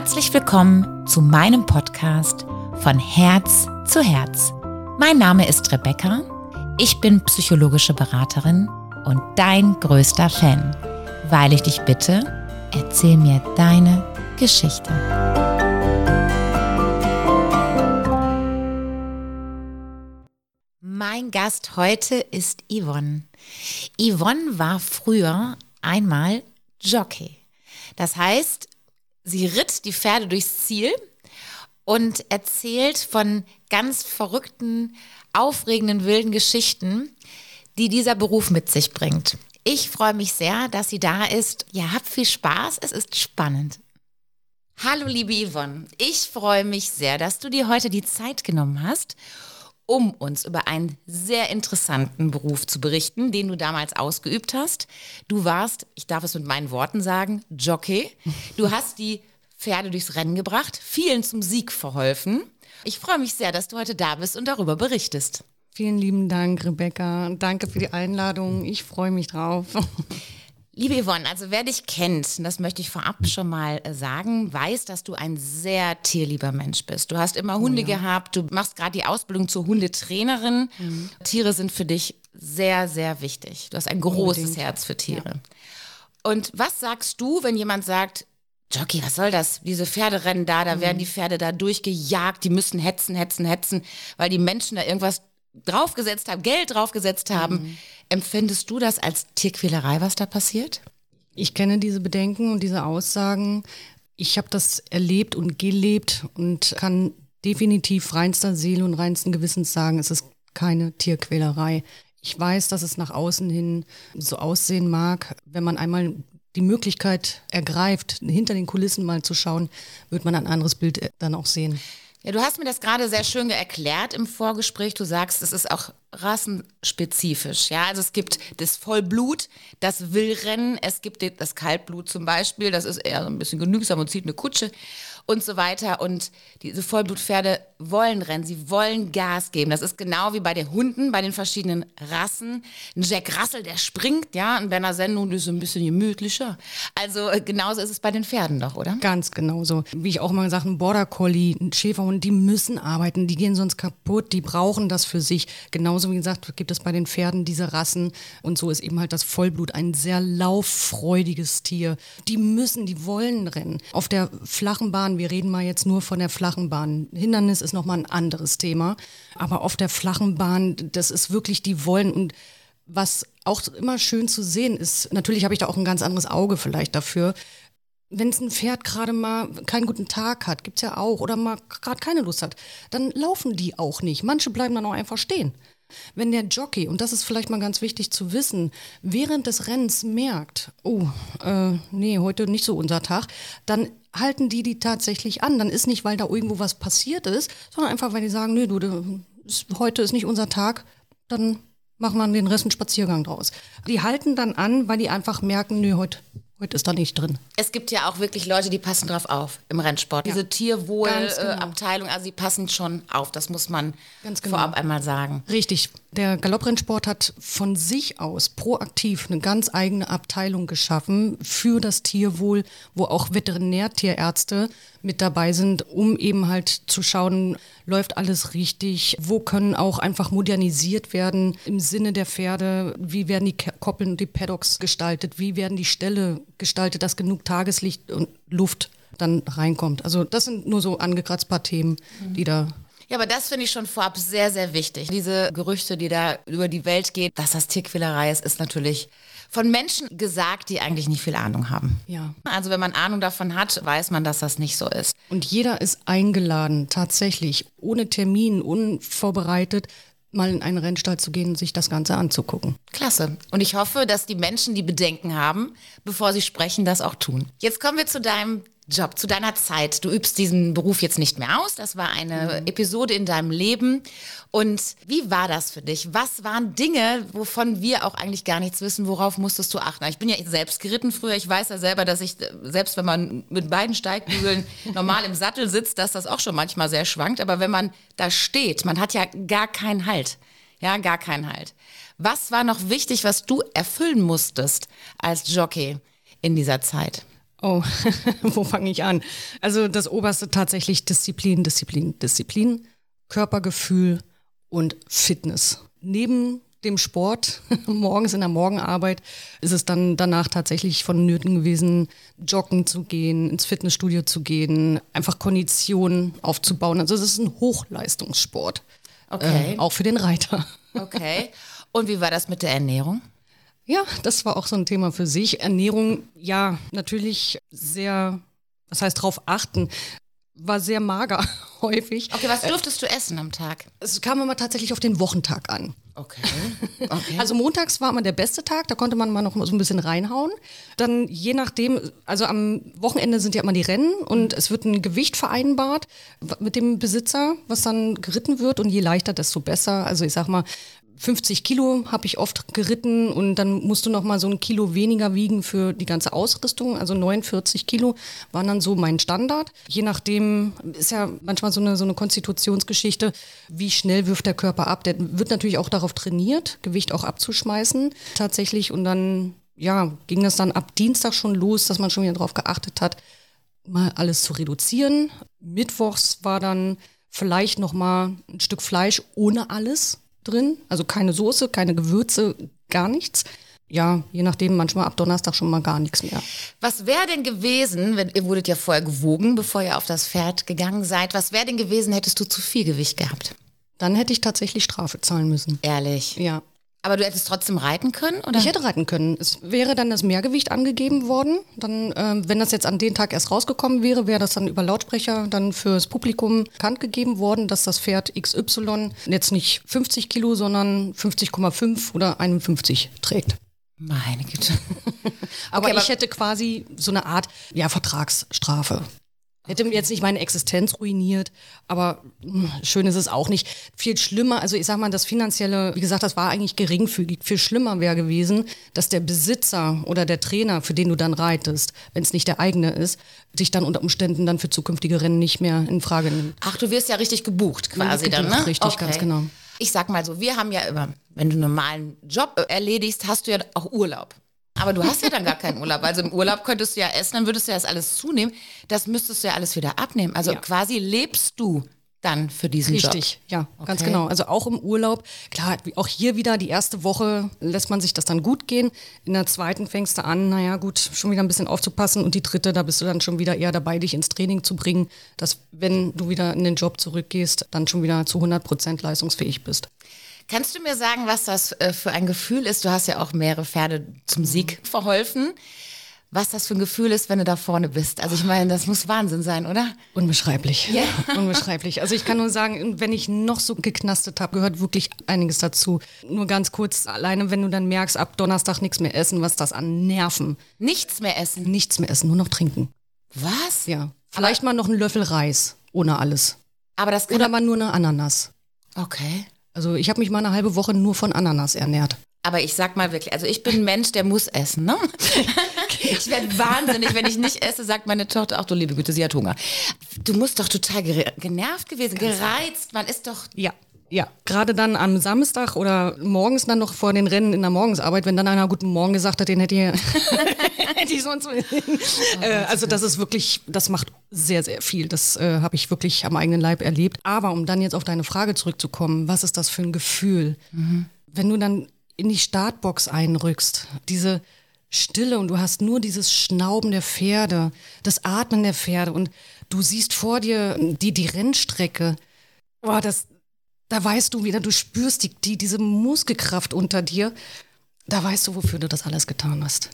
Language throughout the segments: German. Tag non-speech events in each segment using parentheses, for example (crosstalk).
Herzlich willkommen zu meinem Podcast von Herz zu Herz. Mein Name ist Rebecca, ich bin psychologische Beraterin und dein größter Fan, weil ich dich bitte, erzähl mir deine Geschichte. Mein Gast heute ist Yvonne. Yvonne war früher einmal Jockey. Das heißt, sie ritt die Pferde durchs Ziel und erzählt von ganz verrückten, aufregenden, wilden Geschichten, die dieser Beruf mit sich bringt. Ich freue mich sehr, dass sie da ist. Ja, habt viel Spaß, es ist spannend. Hallo liebe Yvonne, ich freue mich sehr, dass du dir heute die Zeit genommen hast um uns über einen sehr interessanten Beruf zu berichten, den du damals ausgeübt hast. Du warst, ich darf es mit meinen Worten sagen, Jockey. Du hast die Pferde durchs Rennen gebracht, vielen zum Sieg verholfen. Ich freue mich sehr, dass du heute da bist und darüber berichtest. Vielen lieben Dank, Rebecca. Danke für die Einladung. Ich freue mich drauf. (laughs) Liebe Yvonne, also wer dich kennt, das möchte ich vorab schon mal äh, sagen, weiß, dass du ein sehr tierlieber Mensch bist. Du hast immer Hunde oh ja. gehabt, du machst gerade die Ausbildung zur Hundetrainerin. Mhm. Tiere sind für dich sehr, sehr wichtig. Du hast ein großes Unbedingt. Herz für Tiere. Ja. Und was sagst du, wenn jemand sagt, Jockey, was soll das? Diese Pferderennen da, da mhm. werden die Pferde da durchgejagt, die müssen hetzen, hetzen, hetzen, weil die Menschen da irgendwas draufgesetzt haben, Geld draufgesetzt haben. Mhm. Empfindest du das als Tierquälerei, was da passiert? Ich kenne diese Bedenken und diese Aussagen. Ich habe das erlebt und gelebt und kann definitiv reinster Seele und reinsten Gewissens sagen, es ist keine Tierquälerei. Ich weiß, dass es nach außen hin so aussehen mag. Wenn man einmal die Möglichkeit ergreift, hinter den Kulissen mal zu schauen, wird man ein anderes Bild dann auch sehen. Ja, du hast mir das gerade sehr schön erklärt im Vorgespräch. Du sagst, es ist auch rassenspezifisch. Ja, also es gibt das Vollblut, das Willrennen, es gibt das Kaltblut zum Beispiel, das ist eher so ein bisschen genügsam und zieht eine Kutsche und so weiter. Und diese Vollblutpferde wollen rennen, sie wollen Gas geben. Das ist genau wie bei den Hunden, bei den verschiedenen Rassen. Ein Jack Russell, der springt, ja, ein Berner Sennhund ist ein bisschen gemütlicher. Also äh, genauso ist es bei den Pferden doch, oder? Ganz genauso. Wie ich auch mal gesagt, ein Border Collie, ein Schäferhund, die müssen arbeiten, die gehen sonst kaputt, die brauchen das für sich. Genauso wie gesagt, gibt es bei den Pferden diese Rassen und so ist eben halt das Vollblut ein sehr lauffreudiges Tier. Die müssen, die wollen rennen. Auf der flachen Bahn wir reden mal jetzt nur von der flachen Bahn. Hindernis ist nochmal ein anderes Thema. Aber auf der flachen Bahn, das ist wirklich, die wollen und was auch immer schön zu sehen ist, natürlich habe ich da auch ein ganz anderes Auge vielleicht dafür. Wenn es ein Pferd gerade mal keinen guten Tag hat, gibt es ja auch, oder mal gerade keine Lust hat, dann laufen die auch nicht. Manche bleiben dann auch einfach stehen. Wenn der Jockey, und das ist vielleicht mal ganz wichtig zu wissen, während des Rennens merkt, oh, äh, nee, heute nicht so unser Tag, dann halten die die tatsächlich an. Dann ist nicht, weil da irgendwo was passiert ist, sondern einfach, weil die sagen, nö, du, heute ist nicht unser Tag, dann machen wir den Rest einen Spaziergang draus. Die halten dann an, weil die einfach merken, nö, heute Heute ist da nicht drin. Es gibt ja auch wirklich Leute, die passen drauf auf im Rennsport. Ja. Diese Tierwohlabteilung, genau. äh, also die passen schon auf. Das muss man genau. vorab einmal sagen. Richtig. Der Galopprennsport hat von sich aus proaktiv eine ganz eigene Abteilung geschaffen für das Tierwohl, wo auch Veterinärtierärzte mit dabei sind, um eben halt zu schauen, läuft alles richtig, wo können auch einfach modernisiert werden im Sinne der Pferde, wie werden die Koppeln und die Paddocks gestaltet, wie werden die Ställe gestaltet, dass genug Tageslicht und Luft dann reinkommt. Also das sind nur so angekratzt paar Themen, die da ja, aber das finde ich schon vorab sehr, sehr wichtig. Diese Gerüchte, die da über die Welt gehen, dass das Tierquälerei ist, ist natürlich von Menschen gesagt, die eigentlich nicht viel Ahnung haben. Ja. Also wenn man Ahnung davon hat, weiß man, dass das nicht so ist. Und jeder ist eingeladen, tatsächlich, ohne Termin, unvorbereitet, mal in einen Rennstall zu gehen und sich das Ganze anzugucken. Klasse. Und ich hoffe, dass die Menschen, die Bedenken haben, bevor sie sprechen, das auch tun. Jetzt kommen wir zu deinem Job, zu deiner Zeit. Du übst diesen Beruf jetzt nicht mehr aus. Das war eine mhm. Episode in deinem Leben. Und wie war das für dich? Was waren Dinge, wovon wir auch eigentlich gar nichts wissen? Worauf musstest du achten? Ich bin ja selbst geritten früher. Ich weiß ja selber, dass ich, selbst wenn man mit beiden Steigbügeln (laughs) normal im Sattel sitzt, dass das auch schon manchmal sehr schwankt. Aber wenn man da steht, man hat ja gar keinen Halt. Ja, gar keinen Halt. Was war noch wichtig, was du erfüllen musstest als Jockey in dieser Zeit? Oh, (laughs) wo fange ich an? Also das oberste tatsächlich Disziplin, Disziplin, Disziplin, Körpergefühl und Fitness. Neben dem Sport (laughs) morgens in der Morgenarbeit ist es dann danach tatsächlich vonnöten gewesen, joggen zu gehen, ins Fitnessstudio zu gehen, einfach Konditionen aufzubauen. Also es ist ein Hochleistungssport. Okay. Äh, auch für den Reiter. Okay. Und wie war das mit der Ernährung? Ja, das war auch so ein Thema für sich. Ernährung, ja, natürlich sehr, das heißt, drauf achten war sehr mager (laughs) häufig. Okay, was durftest du essen am Tag? Es kam immer tatsächlich auf den Wochentag an. Okay. okay. (laughs) Also montags war immer der beste Tag, da konnte man mal noch so ein bisschen reinhauen. Dann je nachdem, also am Wochenende sind ja immer die Rennen und es wird ein Gewicht vereinbart mit dem Besitzer, was dann geritten wird und je leichter, desto besser. Also ich sag mal, 50 Kilo habe ich oft geritten und dann musst du noch mal so ein Kilo weniger wiegen für die ganze Ausrüstung. Also 49 Kilo waren dann so mein Standard. Je nachdem ist ja manchmal so eine, so eine Konstitutionsgeschichte, wie schnell wirft der Körper ab. Der wird natürlich auch darauf trainiert, Gewicht auch abzuschmeißen tatsächlich. Und dann ja, ging das dann ab Dienstag schon los, dass man schon wieder darauf geachtet hat, mal alles zu reduzieren. Mittwochs war dann vielleicht noch mal ein Stück Fleisch ohne alles drin. Also keine Soße, keine Gewürze, gar nichts. Ja, je nachdem, manchmal ab Donnerstag schon mal gar nichts mehr. Was wäre denn gewesen, wenn ihr wurdet ja vorher gewogen, bevor ihr auf das Pferd gegangen seid, was wäre denn gewesen, hättest du zu viel Gewicht gehabt? Dann hätte ich tatsächlich Strafe zahlen müssen. Ehrlich? Ja. Aber du hättest trotzdem reiten können, oder? Ich hätte reiten können. Es wäre dann das Mehrgewicht angegeben worden. Dann, äh, wenn das jetzt an den Tag erst rausgekommen wäre, wäre das dann über Lautsprecher dann fürs Publikum bekannt gegeben worden, dass das Pferd XY jetzt nicht 50 Kilo, sondern 50,5 oder 51 trägt. Meine Güte. (laughs) aber Okay, aber- ich hätte quasi so eine Art ja, Vertragsstrafe. Hätte mir jetzt nicht meine Existenz ruiniert, aber mh, schön ist es auch nicht. Viel schlimmer, also ich sag mal, das Finanzielle, wie gesagt, das war eigentlich geringfügig. Viel schlimmer wäre gewesen, dass der Besitzer oder der Trainer, für den du dann reitest, wenn es nicht der eigene ist, dich dann unter Umständen dann für zukünftige Rennen nicht mehr in Frage nimmt. Ach, du wirst ja richtig gebucht quasi dann, ne? richtig, ganz genau. Ich sag mal so, wir haben ja immer, wenn du einen normalen Job äh, erledigst, hast du ja auch Urlaub. Aber du hast ja dann gar keinen Urlaub. Also im Urlaub könntest du ja essen, dann würdest du ja das alles zunehmen. Das müsstest du ja alles wieder abnehmen. Also Ja. quasi lebst du dann für diesen Job. Richtig, ja, ganz Okay. genau. Also auch im Urlaub. Klar, auch hier wieder die erste Woche lässt man sich das dann gut gehen. In der zweiten fängst du an, naja, gut, schon wieder ein bisschen aufzupassen. Und die dritte, da bist du dann schon wieder eher dabei, dich ins Training zu bringen, dass wenn du wieder in den Job zurückgehst, dann schon wieder zu 100 Prozent leistungsfähig bist. Kannst du mir sagen, was das äh, für ein Gefühl ist? Du hast ja auch mehrere Pferde zum Sieg verholfen. Was das für ein Gefühl ist, wenn du da vorne bist. Also ich meine, das muss Wahnsinn sein, oder? Unbeschreiblich. Ja. (laughs) Unbeschreiblich. Also ich kann nur sagen, wenn ich noch so geknastet habe, gehört wirklich einiges dazu. Nur ganz kurz, alleine wenn du dann merkst, ab Donnerstag nichts mehr essen, was das an Nerven. Nichts mehr essen. Nichts mehr essen, nur noch trinken. Was? Ja. Vielleicht mal noch einen Löffel Reis, ohne alles. Aber das kann Oder mal nur eine Ananas. Okay. Also ich habe mich mal eine halbe Woche nur von Ananas ernährt. Aber ich sag mal wirklich, also ich bin ein Mensch, der muss essen, ne? (laughs) Ich werde wahnsinnig, wenn ich nicht esse, sagt meine Tochter, ach du liebe Güte, sie hat Hunger. Du musst doch total genervt gewesen, gereizt, man ist doch... Ja. Ja, gerade dann am Samstag oder morgens dann noch vor den Rennen in der Morgensarbeit, wenn dann einer Guten Morgen gesagt hat, den hätte ich, (laughs) hätte ich sonst. (laughs) äh, also das ist wirklich, das macht sehr, sehr viel. Das äh, habe ich wirklich am eigenen Leib erlebt. Aber um dann jetzt auf deine Frage zurückzukommen, was ist das für ein Gefühl? Wenn du dann in die Startbox einrückst, diese Stille und du hast nur dieses Schnauben der Pferde, das Atmen der Pferde und du siehst vor dir die, die Rennstrecke. Boah, das, da weißt du wieder, du spürst die, die, diese Muskelkraft unter dir. Da weißt du, wofür du das alles getan hast.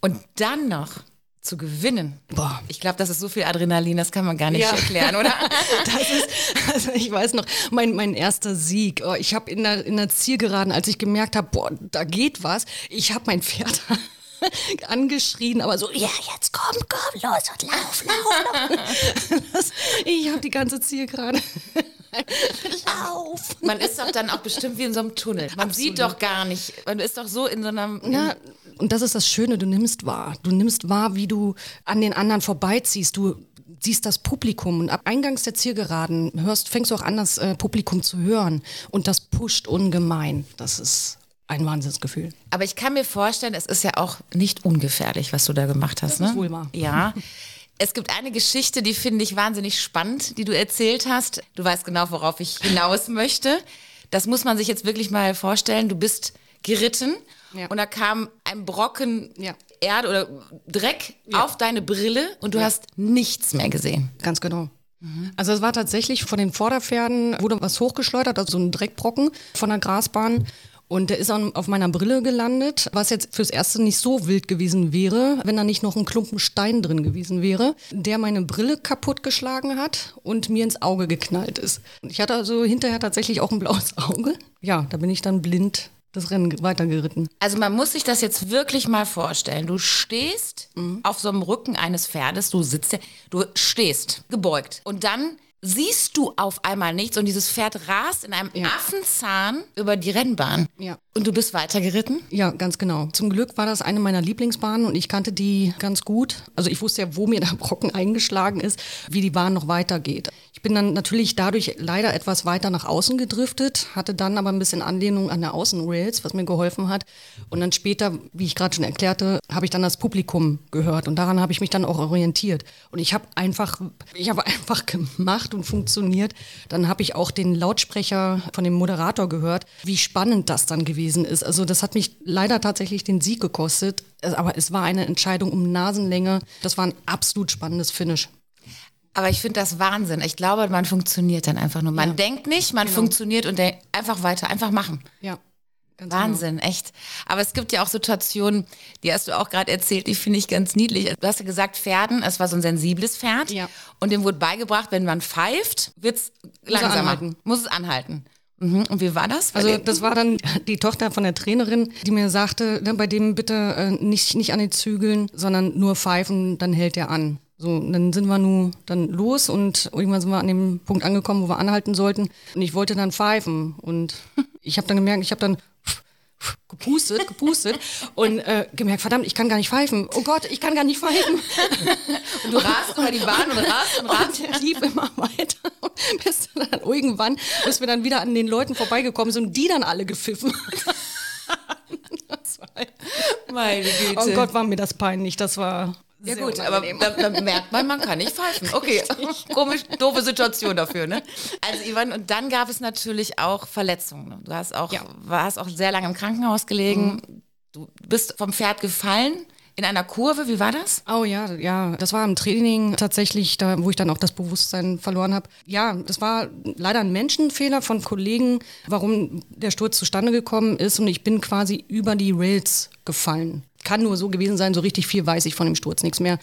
Und dann noch zu gewinnen. Boah. Ich glaube, das ist so viel Adrenalin, das kann man gar nicht Ja. erklären, oder? (laughs) Das ist, also ich weiß noch, mein, mein erster Sieg. Oh, ich habe in der, in der Zielgeraden, als ich gemerkt habe, boah, da geht was, ich habe mein Pferd (laughs) angeschrien, aber so, ja, jetzt komm, komm, los und lauf, lauf, lauf. (laughs) Das, ich habe die ganze Zielgerade. Lauf. Man ist doch dann auch bestimmt wie in so einem Tunnel. Man sieht doch gar nicht, man ist doch so in so einem... Ja, und das ist das Schöne, du nimmst wahr. Du nimmst wahr, wie du an den anderen vorbeiziehst. Du siehst das Publikum und ab Eingangs der Zielgeraden hörst, fängst du auch an, das äh, Publikum zu hören. Und das pusht ungemein. Das ist ein Wahnsinnsgefühl. Aber ich kann mir vorstellen, es ist ja auch nicht ungefährlich, was du da gemacht hast. Das ne? ist wohl wahr. Ja. (laughs) Es gibt eine Geschichte, die finde ich wahnsinnig spannend, die du erzählt hast. Du weißt genau, worauf ich hinaus möchte. Das muss man sich jetzt wirklich mal vorstellen. Du bist geritten Ja. und da kam ein Brocken Ja. Erde oder Dreck auf deine Brille und du hast nichts mehr gesehen. Ganz genau. Also es war tatsächlich von den Vorderpferden, wurde was hochgeschleudert, also so ein Dreckbrocken von der Grasbahn. Und der ist an- auf meiner Brille gelandet, was jetzt fürs Erste nicht so wild gewesen wäre, wenn da nicht noch ein Klumpen Stein drin gewesen wäre, der meine Brille kaputtgeschlagen hat und mir ins Auge geknallt ist. Ich hatte also hinterher tatsächlich auch ein blaues (laughs) Auge. Ja, da bin ich dann blind das Rennen weitergeritten. Also man muss sich das jetzt wirklich mal vorstellen. Du stehst auf so einem Rücken eines Pferdes, du sitzt, du stehst gebeugt und dann siehst du auf einmal nichts und dieses Pferd rast in einem Ja. Affenzahn über die Rennbahn. Ja. Und du bist weitergeritten? Ja, ganz genau. Zum Glück war das eine meiner Lieblingsbahnen und ich kannte die ganz gut. Also ich wusste ja, wo mir der Brocken eingeschlagen ist, wie die Bahn noch weitergeht. Ich bin dann natürlich dadurch leider etwas weiter nach außen gedriftet, hatte dann aber ein bisschen Anlehnung an der Außenrails, was mir geholfen hat. Und dann später, wie ich gerade schon erklärte, habe ich dann das Publikum gehört und daran habe ich mich dann auch orientiert. Und ich habe einfach, ich habe (laughs) einfach gemacht und funktioniert. Dann habe ich auch den Lautsprecher von dem Moderator gehört, wie spannend das dann gewesen ist. Also das hat mich leider tatsächlich den Sieg gekostet, aber es war eine Entscheidung um Nasenlänge. Das war ein absolut spannendes Finish. Aber ich finde das Wahnsinn. Ich glaube, man funktioniert dann einfach nur. Man denkt nicht, man funktioniert und denkt einfach weiter, einfach machen. Ja. Genau. Wahnsinn, echt. Aber es gibt ja auch Situationen, die hast du auch gerade erzählt, die finde ich ganz niedlich. Du hast ja gesagt, Pferden, es war so ein sensibles Pferd. Ja. Und dem wurde beigebracht, wenn man pfeift, wird's langsamer. anhalten. Muss es anhalten. Mhm. Und wie war das? Also das war dann die Tochter von der Trainerin, die mir sagte, ne, bei dem bitte äh, nicht, nicht an die Zügeln, sondern nur pfeifen, dann hält er an. So, und dann sind wir nun dann los und irgendwann sind wir an dem Punkt angekommen, wo wir anhalten sollten. Und ich wollte dann pfeifen. Und (laughs) ich habe dann gemerkt, ich habe dann gepustet, gepustet und äh, gemerkt, verdammt, ich kann gar nicht pfeifen. Oh Gott, ich kann gar nicht pfeifen. (laughs) und du rast über die Bahn und rast und rast. Und lief immer weiter, (laughs) bis dann irgendwann, bis wir dann wieder an den Leuten vorbeigekommen sind und die dann alle gepfiffen. Das war, Meine Güte. oh Gott, war mir das peinlich. Das war. Ja sehr gut, aber da, da merkt man, man kann nicht pfeifen. (laughs) Okay, (laughs) komisch, doofe Situation dafür, ne? Also Ivan, und dann gab es natürlich auch Verletzungen. ne? Du hast auch, Ja. warst auch sehr lange im Krankenhaus gelegen. Du bist vom Pferd gefallen in einer Kurve. Wie war das? Oh ja, ja, das war im Training tatsächlich, da, wo ich dann auch das Bewusstsein verloren habe. Ja, das war leider ein Menschenfehler von Kollegen, warum der Sturz zustande gekommen ist und ich bin quasi über die Rails gefallen. Kann nur so gewesen sein, so richtig viel weiß ich von dem Sturz nichts mehr.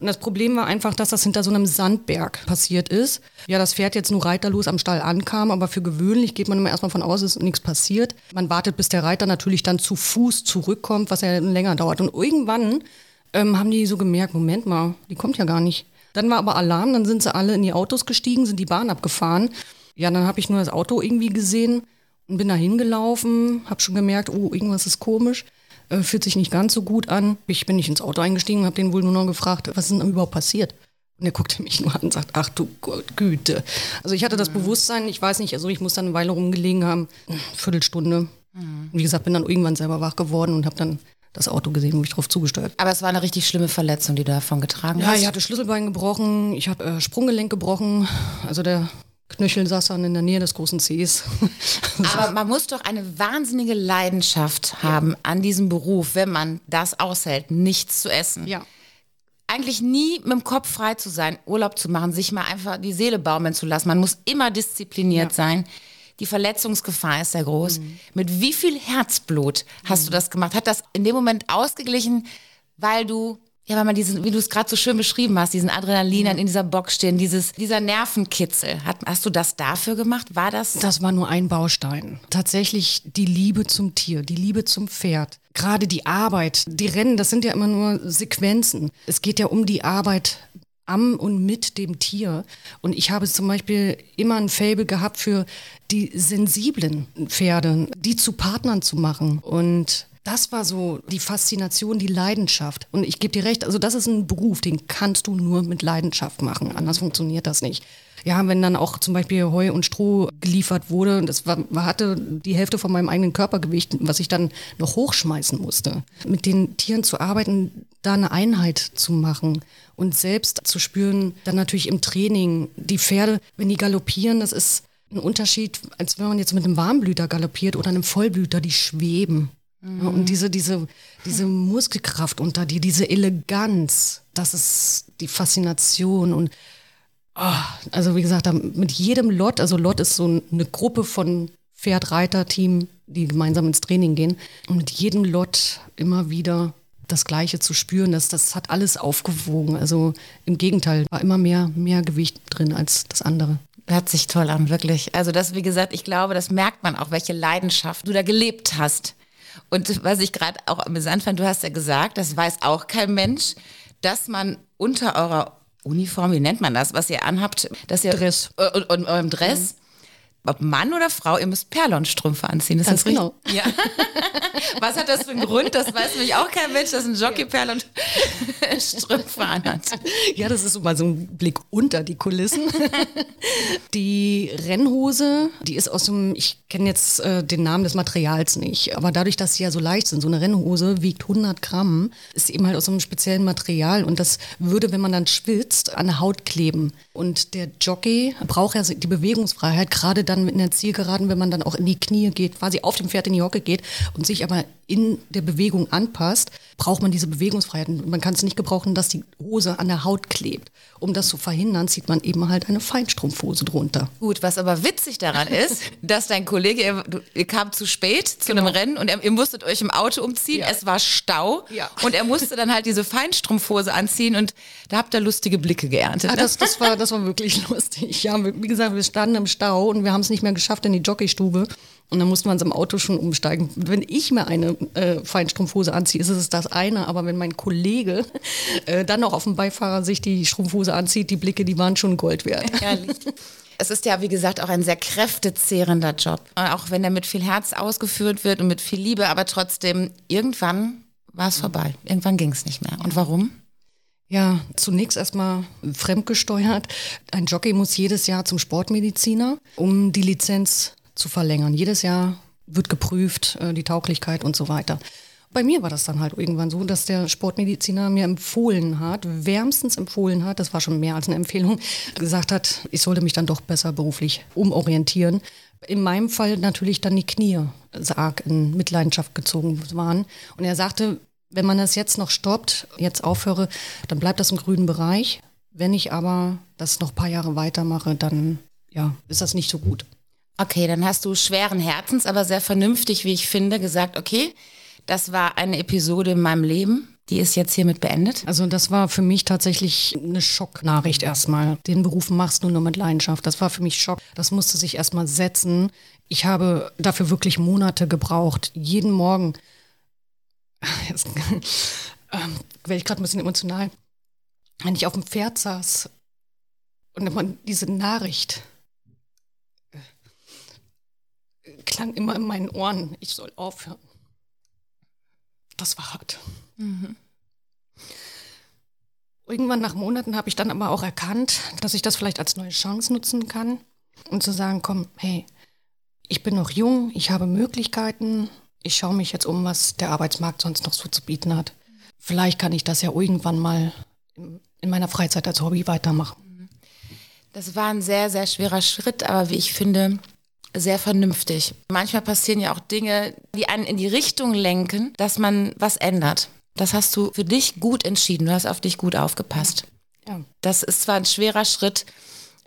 Und das Problem war einfach, dass das hinter so einem Sandberg passiert ist. Ja, das Pferd jetzt nur reiterlos am Stall ankam, aber für gewöhnlich geht man immer erstmal von aus, es ist nichts passiert. Man wartet, bis der Reiter natürlich dann zu Fuß zurückkommt, was ja länger dauert. Und irgendwann ähm, haben die so gemerkt, Moment mal, die kommt ja gar nicht. Dann war aber Alarm, dann sind sie alle in die Autos gestiegen, sind die Bahn abgefahren. Ja, dann habe ich nur das Auto irgendwie gesehen und bin da hingelaufen, habe schon gemerkt, oh, irgendwas ist komisch, äh, fühlt sich nicht ganz so gut an. Ich bin nicht ins Auto eingestiegen, habe den wohl nur noch gefragt, was ist denn überhaupt passiert? Und er guckte mich nur an und sagt, ach du Gott, Güte. Also ich hatte das Bewusstsein, ich weiß nicht, also ich muss dann eine Weile rumgelegen haben, eine Viertelstunde. Wie gesagt, bin dann irgendwann selber wach geworden und habe dann das Auto gesehen, wo ich drauf zugesteuert Aber es war eine richtig schlimme Verletzung, die du davon getragen ja, hast. ich hatte Schlüsselbein gebrochen, ich habe äh, Sprunggelenk gebrochen, also der Knöchel saß dann in der Nähe des großen Cs. (laughs) Aber man muss doch eine wahnsinnige Leidenschaft haben an diesem Beruf, wenn man das aushält, nichts zu essen. ja. eigentlich nie mit dem Kopf frei zu sein, Urlaub zu machen, sich mal einfach die Seele baumeln zu lassen. Man muss immer diszipliniert sein. Die Verletzungsgefahr ist sehr groß. Mit wie viel Herzblut hast du das gemacht? Hat das in dem Moment ausgeglichen, weil du, ja, weil man diesen, wie du es gerade so schön beschrieben hast, diesen Adrenalin in dieser Box stehen, dieses, dieser Nervenkitzel. Hat, hast du das dafür gemacht? War das? Das war nur ein Baustein. Tatsächlich die Liebe zum Tier, die Liebe zum Pferd. Gerade die Arbeit, die Rennen, das sind ja immer nur Sequenzen. Es geht ja um die Arbeit am und mit dem Tier. Und ich habe zum Beispiel immer ein Faible gehabt für die sensiblen Pferde, die zu Partnern zu machen. Und das war so die Faszination, die Leidenschaft. Und ich gebe dir recht, also das ist ein Beruf, den kannst du nur mit Leidenschaft machen. Anders funktioniert das nicht. Ja, wenn dann auch zum Beispiel Heu und Stroh geliefert wurde, das war, hatte die Hälfte von meinem eigenen Körpergewicht, was ich dann noch hochschmeißen musste. Mit den Tieren zu arbeiten, da eine Einheit zu machen und selbst zu spüren, dann natürlich im Training, die Pferde, wenn die galoppieren, das ist ein Unterschied, als wenn man jetzt mit einem Warmblüter galoppiert oder einem Vollblüter, die schweben. Mhm. Und diese, diese, diese Muskelkraft unter dir, diese Eleganz, das ist die Faszination und oh, also wie gesagt, mit jedem Lot, also Lot ist so eine Gruppe von Pferd-Reiter-Team, die gemeinsam ins Training gehen und mit jedem Lot immer wieder das Gleiche zu spüren, das, das hat alles aufgewogen. Also im Gegenteil, war immer mehr, mehr Gewicht drin als das andere. Hört sich toll an, wirklich. Also das, wie gesagt, ich glaube, das merkt man auch, welche Leidenschaft du da gelebt hast. Und was ich gerade auch amüsant fand, du hast ja gesagt, das weiß auch kein Mensch, dass man unter eurer Uniform, wie nennt man das, was ihr anhabt, dass ihr Dress. Äh, und, eurem Dress, mhm ob Mann oder Frau, ihr müsst Perlonstrümpfe anziehen. Ist Ganz das genau. Ja. (laughs) Was hat das für einen Grund? Das weiß nämlich auch kein Mensch, dass ein Jockey Perlonstrümpfe anhat. Ja, das ist so mal so ein Blick unter die Kulissen. (laughs) Die Rennhose, die ist aus dem, ich kenne jetzt äh, den Namen des Materials nicht, aber dadurch, dass sie ja so leicht sind, so eine Rennhose wiegt 100 Gramm, ist sie eben halt aus einem speziellen Material und das würde, wenn man dann schwitzt, an der Haut kleben. Und der Jockey braucht ja die Bewegungsfreiheit, gerade dann in der Zielgeraden, wenn man dann auch in die Knie geht, quasi auf dem Pferd in die Hocke geht und sich aber in der Bewegung anpasst, braucht man diese Bewegungsfreiheit. Man kann es nicht gebrauchen, dass die Hose an der Haut klebt. Um das zu verhindern, zieht man eben halt eine Feinstrumpfhose drunter. Gut, was aber witzig daran ist, (laughs) dass dein Kollege, ihr, ihr kam zu spät zu genau. einem Rennen und ihr, ihr, musstet euch im Auto umziehen. Ja. Es war Stau ja. und er musste dann halt diese Feinstrumpfhose anziehen und da habt ihr lustige Blicke geerntet. Ah, ne? das, das, war, das war wirklich (laughs) lustig. Ja, wie gesagt, wir standen im Stau und wir haben es nicht mehr geschafft in die Jockeystube. Und dann musste man es im Auto schon umsteigen. Wenn ich mir eine äh, Feinstrumpfhose anziehe, ist es das eine. Aber wenn mein Kollege äh, dann noch auf dem Beifahrer sich die Strumpfhose anzieht, die Blicke, die waren schon Gold wert. (laughs) Ehrlich. Es ist ja, wie gesagt, auch ein sehr kräftezehrender Job. Auch wenn er mit viel Herz ausgeführt wird und mit viel Liebe, aber trotzdem, irgendwann war es vorbei. Irgendwann ging es nicht mehr. Und warum? Ja, zunächst erstmal fremdgesteuert. Ein Jockey muss jedes Jahr zum Sportmediziner, um die Lizenz zu verlängern. Jedes Jahr wird geprüft, äh, die Tauglichkeit und so weiter. Bei mir war das dann halt irgendwann so, dass der Sportmediziner mir empfohlen hat, wärmstens empfohlen hat, das war schon mehr als eine Empfehlung, gesagt hat, ich sollte mich dann doch besser beruflich umorientieren. In meinem Fall natürlich dann die Knie arg in Mitleidenschaft gezogen waren. Und er sagte, wenn man das jetzt noch stoppt, jetzt aufhöre, dann bleibt das im grünen Bereich. Wenn ich aber das noch ein paar Jahre weitermache, dann ja, ist das nicht so gut. Okay, dann hast du schweren Herzens, aber sehr vernünftig, wie ich finde, gesagt, okay, das war eine Episode in meinem Leben. Die ist jetzt hiermit beendet. Also das war für mich tatsächlich eine Schocknachricht erstmal. Den Beruf machst du nur mit Leidenschaft. Das war für mich Schock. Das musste sich erstmal setzen. Ich habe dafür wirklich Monate gebraucht. Jeden Morgen. (laughs) Jetzt ähm, werde ich gerade ein bisschen emotional. Wenn ich auf dem Pferd saß und man diese Nachricht klang immer in meinen Ohren, ich soll aufhören. Das war hart. Mhm. Irgendwann nach Monaten habe ich dann aber auch erkannt, dass ich das vielleicht als neue Chance nutzen kann und zu sagen, komm, hey, ich bin noch jung, ich habe Möglichkeiten, ich schaue mich jetzt um, was der Arbeitsmarkt sonst noch so zu bieten hat. Vielleicht kann ich das ja irgendwann mal in meiner Freizeit als Hobby weitermachen. Das war ein sehr, sehr schwerer Schritt, aber wie ich finde, sehr vernünftig. Manchmal passieren ja auch Dinge, die einen in die Richtung lenken, dass man was ändert. Das hast du für dich gut entschieden. Du hast auf dich gut aufgepasst. Ja. Das ist zwar ein schwerer Schritt,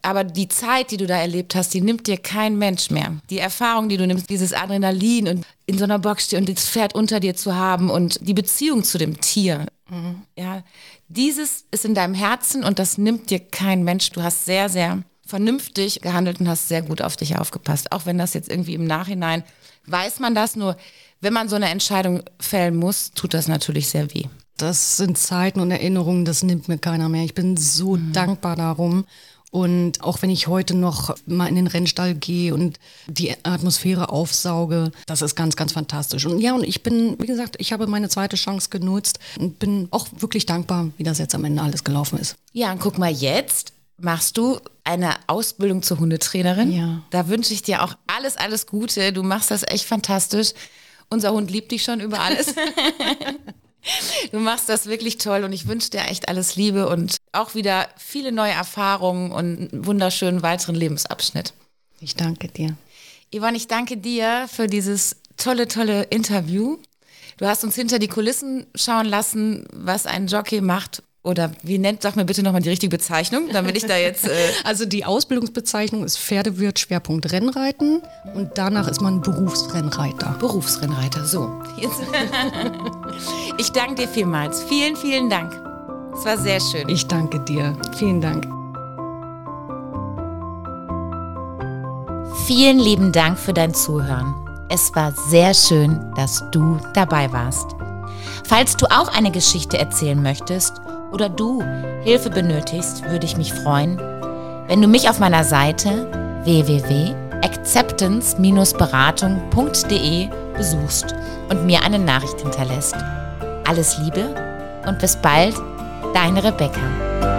aber die Zeit, die du da erlebt hast, die nimmt dir kein Mensch mehr. Die Erfahrung, die du nimmst, dieses Adrenalin und in so einer Box stehen und das Pferd unter dir zu haben und die Beziehung zu dem Tier. Mhm. Ja, dieses ist in deinem Herzen und das nimmt dir kein Mensch. Du hast sehr, sehr vernünftig gehandelt und hast sehr gut auf dich aufgepasst. Auch wenn das jetzt irgendwie im Nachhinein weiß man das, nur wenn man so eine Entscheidung fällen muss, tut das natürlich sehr weh. Das sind Zeiten und Erinnerungen, das nimmt mir keiner mehr. Ich bin so mhm. dankbar darum. Und auch wenn ich heute noch mal in den Rennstall gehe und die Atmosphäre aufsauge, das ist ganz, ganz fantastisch. Und ja, und ich bin, wie gesagt, ich habe meine zweite Chance genutzt und bin auch wirklich dankbar, wie das jetzt am Ende alles gelaufen ist. Ja, und guck mal jetzt, machst du eine Ausbildung zur Hundetrainerin. Ja. Da wünsche ich dir auch alles, alles Gute. Du machst das echt fantastisch. Unser Hund liebt dich schon über alles. (laughs) du machst das wirklich toll und ich wünsche dir echt alles Liebe und auch wieder viele neue Erfahrungen und einen wunderschönen weiteren Lebensabschnitt. Ich danke dir. Yvonne, ich danke dir für dieses tolle, tolle Interview. Du hast uns hinter die Kulissen schauen lassen, was ein Jockey macht. Oder wie nennt, sag mir bitte nochmal die richtige Bezeichnung, damit ich da jetzt. Äh (laughs) Also die Ausbildungsbezeichnung ist Pferdewirt Schwerpunkt Rennreiten und danach ist man Berufsrennreiter. Berufsrennreiter, so. (laughs) Ich danke dir vielmals. Vielen, vielen Dank. Es war sehr schön. Ich danke dir. Vielen Dank. Vielen lieben Dank für dein Zuhören. Es war sehr schön, dass du dabei warst. Falls du auch eine Geschichte erzählen möchtest oder du Hilfe benötigst, würde ich mich freuen, wenn du mich auf meiner Seite www.acceptance-beratung.de besuchst und mir eine Nachricht hinterlässt. Alles Liebe und bis bald, deine Rebecca.